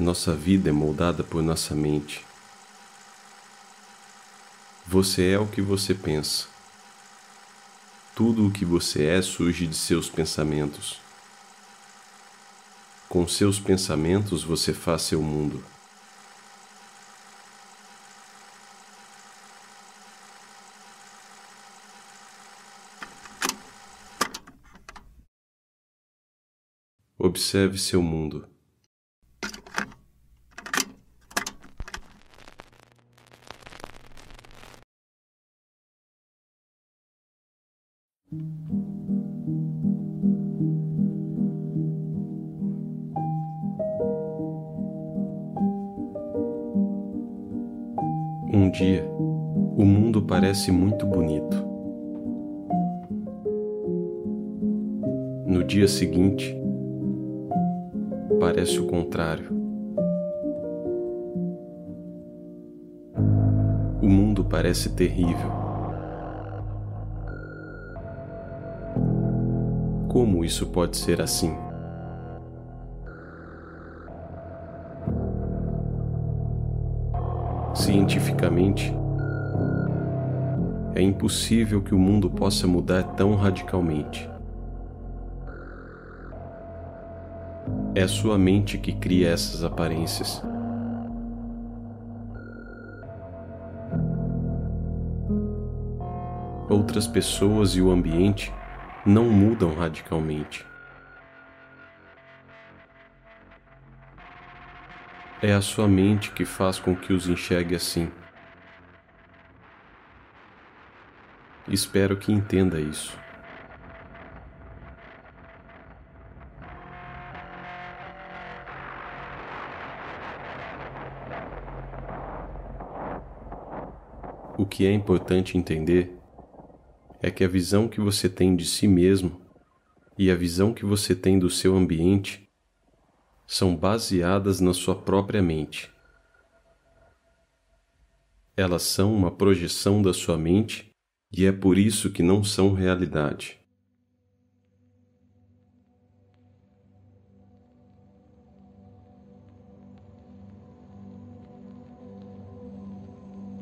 Nossa vida é moldada por nossa mente. Você é o que você pensa. Tudo o que você é surge de seus pensamentos. Com seus pensamentos você faz seu mundo. Observe seu mundo. Um dia, o mundo parece muito bonito. No dia seguinte, parece o contrário. O mundo parece terrível. Como isso pode ser assim? Cientificamente, é impossível que o mundo possa mudar tão radicalmente. É sua mente que cria essas aparências. Outras pessoas e o ambiente não mudam radicalmente. É a sua mente que faz com que os enxergue assim. Espero que entenda isso. O que é importante entender é que a visão que você tem de si mesmo e a visão que você tem do seu ambiente são baseadas na sua própria mente. Elas são uma projeção da sua mente e é por isso que não são realidade.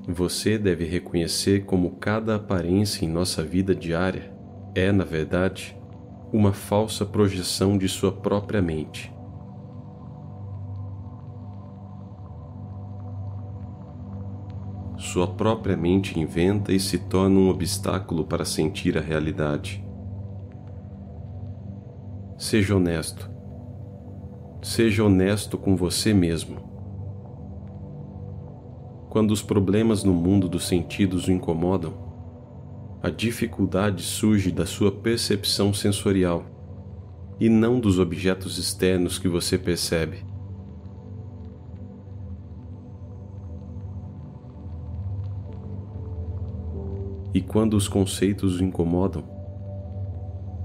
Você deve reconhecer como cada aparência em nossa vida diária é, na verdade, uma falsa projeção de sua própria mente. Sua própria mente inventa e se torna um obstáculo para sentir a realidade. Seja honesto. Seja honesto com você mesmo. Quando os problemas no mundo dos sentidos o incomodam, a dificuldade surge da sua percepção sensorial e não dos objetos externos que você percebe. E quando os conceitos o incomodam,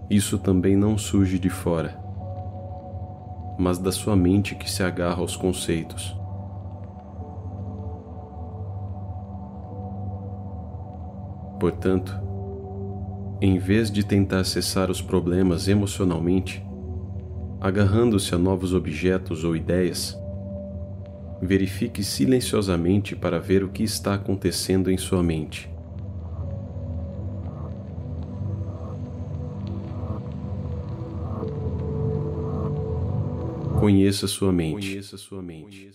isso também não surge de fora, mas da sua mente que se agarra aos conceitos. Portanto, em vez de tentar cessar os problemas emocionalmente, agarrando-se a novos objetos ou ideias, verifique silenciosamente para ver o que está acontecendo em sua mente. Conheça sua mente. Conheça sua mente.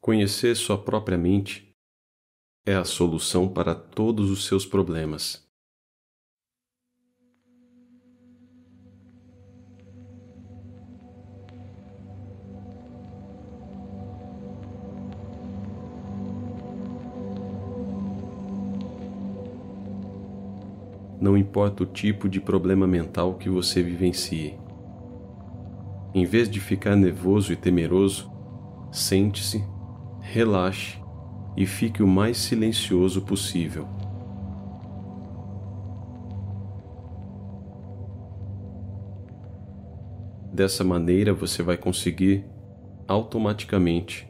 Conhecer sua própria mente é a solução para todos os seus problemas. Não importa o tipo de problema mental que você vivencie. Em vez de ficar nervoso e temeroso, sente-se relaxe e fique o mais silencioso possível. Dessa maneira você vai conseguir, automaticamente,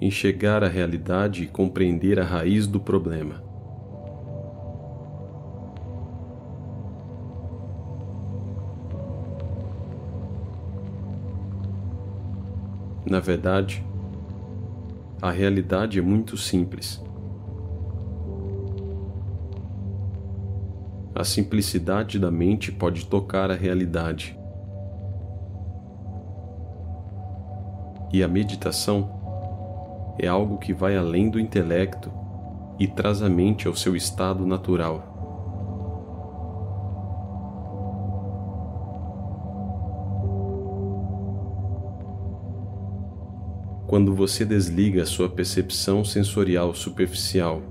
enxergar a realidade e compreender a raiz do problema. Na verdade, a realidade é muito simples. A simplicidade da mente pode tocar a realidade. E a meditação é algo que vai além do intelecto e traz a mente ao seu estado natural. Quando você desliga sua percepção sensorial superficial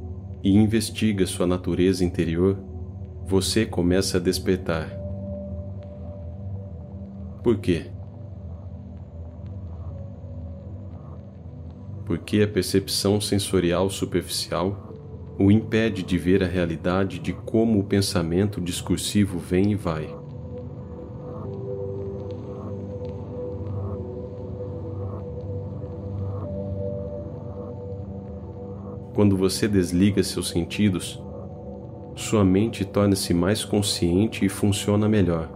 e investiga sua natureza interior, você começa a despertar. Por quê? Porque a percepção sensorial superficial o impede de ver a realidade de como o pensamento discursivo vem e vai. Quando você desliga seus sentidos, sua mente torna-se mais consciente e funciona melhor.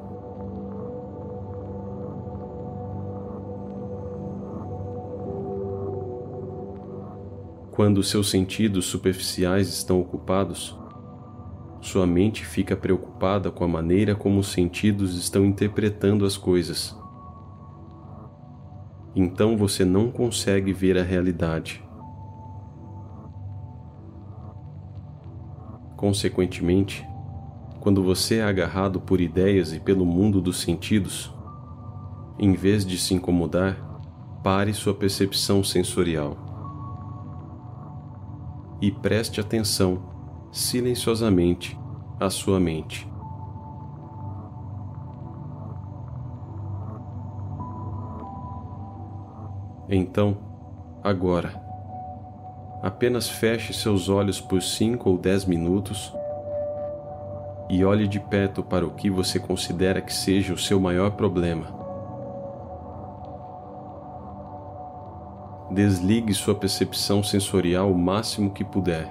Quando seus sentidos superficiais estão ocupados, sua mente fica preocupada com a maneira como os sentidos estão interpretando as coisas. Então você não consegue ver a realidade. Consequentemente, quando você é agarrado por ideias e pelo mundo dos sentidos, em vez de se incomodar, pare sua percepção sensorial e preste atenção silenciosamente à sua mente. Então, agora, apenas feche seus olhos por cinco ou dez minutos e olhe de perto para o que você considera que seja o seu maior problema. Desligue sua percepção sensorial o máximo que puder.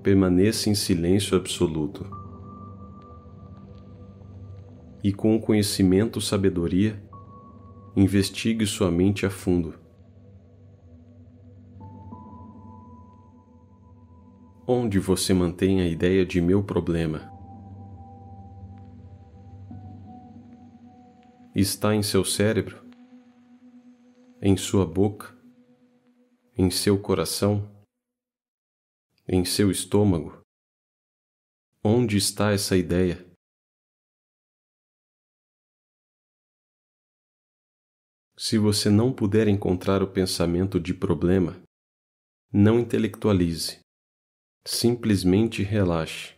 Permaneça em silêncio absoluto e com o conhecimento sabedoria, investigue sua mente a fundo. Onde você mantém a ideia de meu problema? Está em seu cérebro? Em sua boca? Em seu coração? Em seu estômago? Onde está essa ideia? Se você não puder encontrar o pensamento de problema, não intelectualize. Simplesmente relaxe.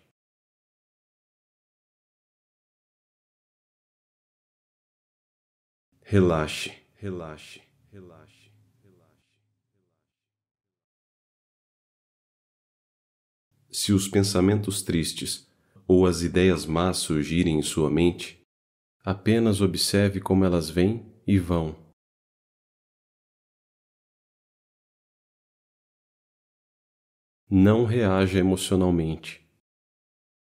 Relaxe, relaxe, relaxe, relaxe. Se os pensamentos tristes ou as ideias más surgirem em sua mente, apenas observe como elas vêm e vão Não reaja emocionalmente.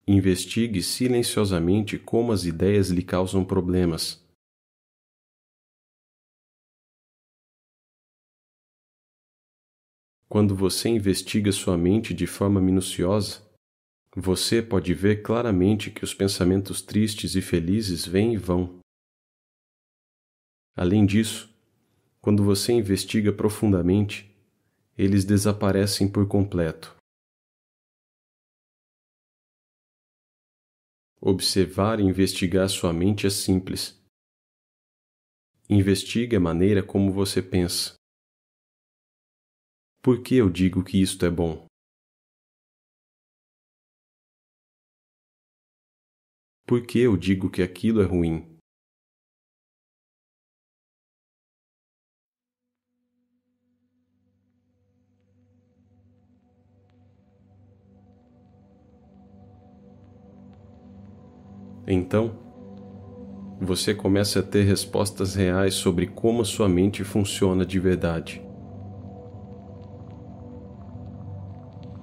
Investigue silenciosamente como as ideias lhe causam problemas. Quando você investiga sua mente de forma minuciosa, você pode ver claramente que os pensamentos tristes e felizes vêm e vão. Além disso, quando você investiga profundamente, eles desaparecem por completo. Observar e investigar sua mente é simples. Investigue a maneira como você pensa. Por que eu digo que isto é bom? Por que eu digo que aquilo é ruim? Então, você começa a ter respostas reais sobre como sua mente funciona de verdade.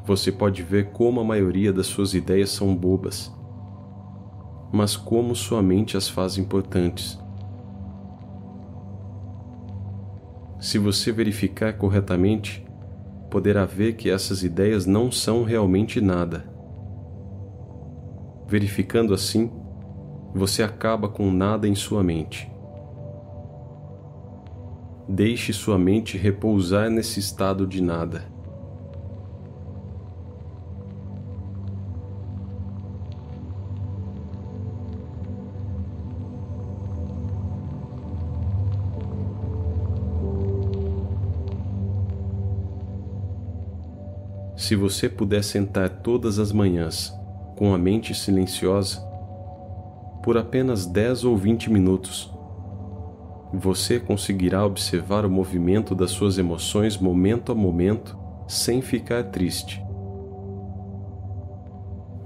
Você pode ver como a maioria das suas ideias são bobas, mas como sua mente as faz importantes. Se você verificar corretamente, poderá ver que essas ideias não são realmente nada. Verificando assim, você acaba com nada em sua mente. Deixe sua mente repousar nesse estado de nada. Se você puder sentar todas as manhãs com a mente silenciosa, por apenas 10 ou 20 minutos. Você conseguirá observar o movimento das suas emoções momento a momento sem ficar triste.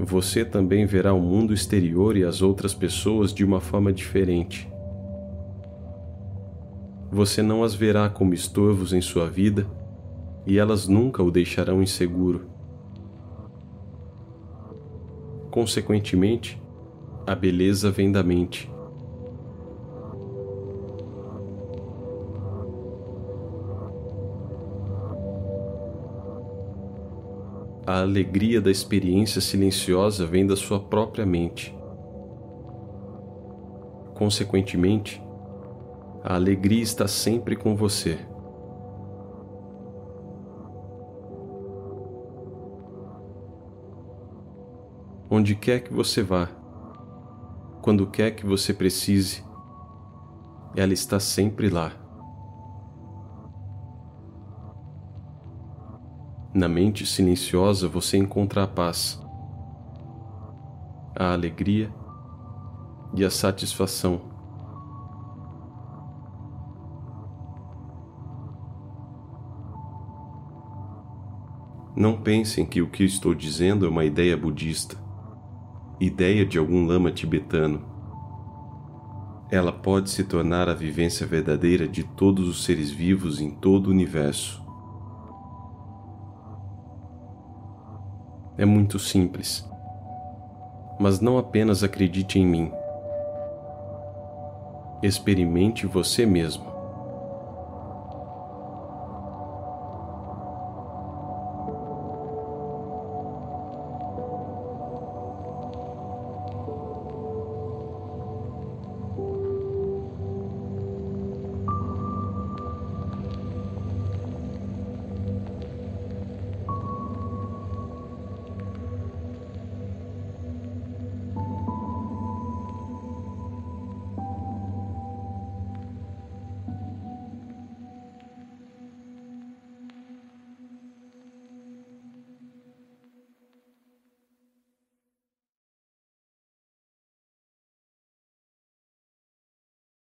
Você também verá o mundo exterior e as outras pessoas de uma forma diferente. Você não as verá como estorvos em sua vida e elas nunca o deixarão inseguro. Consequentemente, a beleza vem da mente. A alegria da experiência silenciosa vem da sua própria mente. Consequentemente, a alegria está sempre com você. Onde quer que você vá, quando quer que você precise, ela está sempre lá. Na mente silenciosa você encontra a paz, a alegria e a satisfação. Não pensem que o que estou dizendo é uma ideia budista ideia de algum lama tibetano. Ela pode se tornar a vivência verdadeira de todos os seres vivos em todo o universo. É muito simples. Mas não apenas acredite em mim. Experimente você mesmo.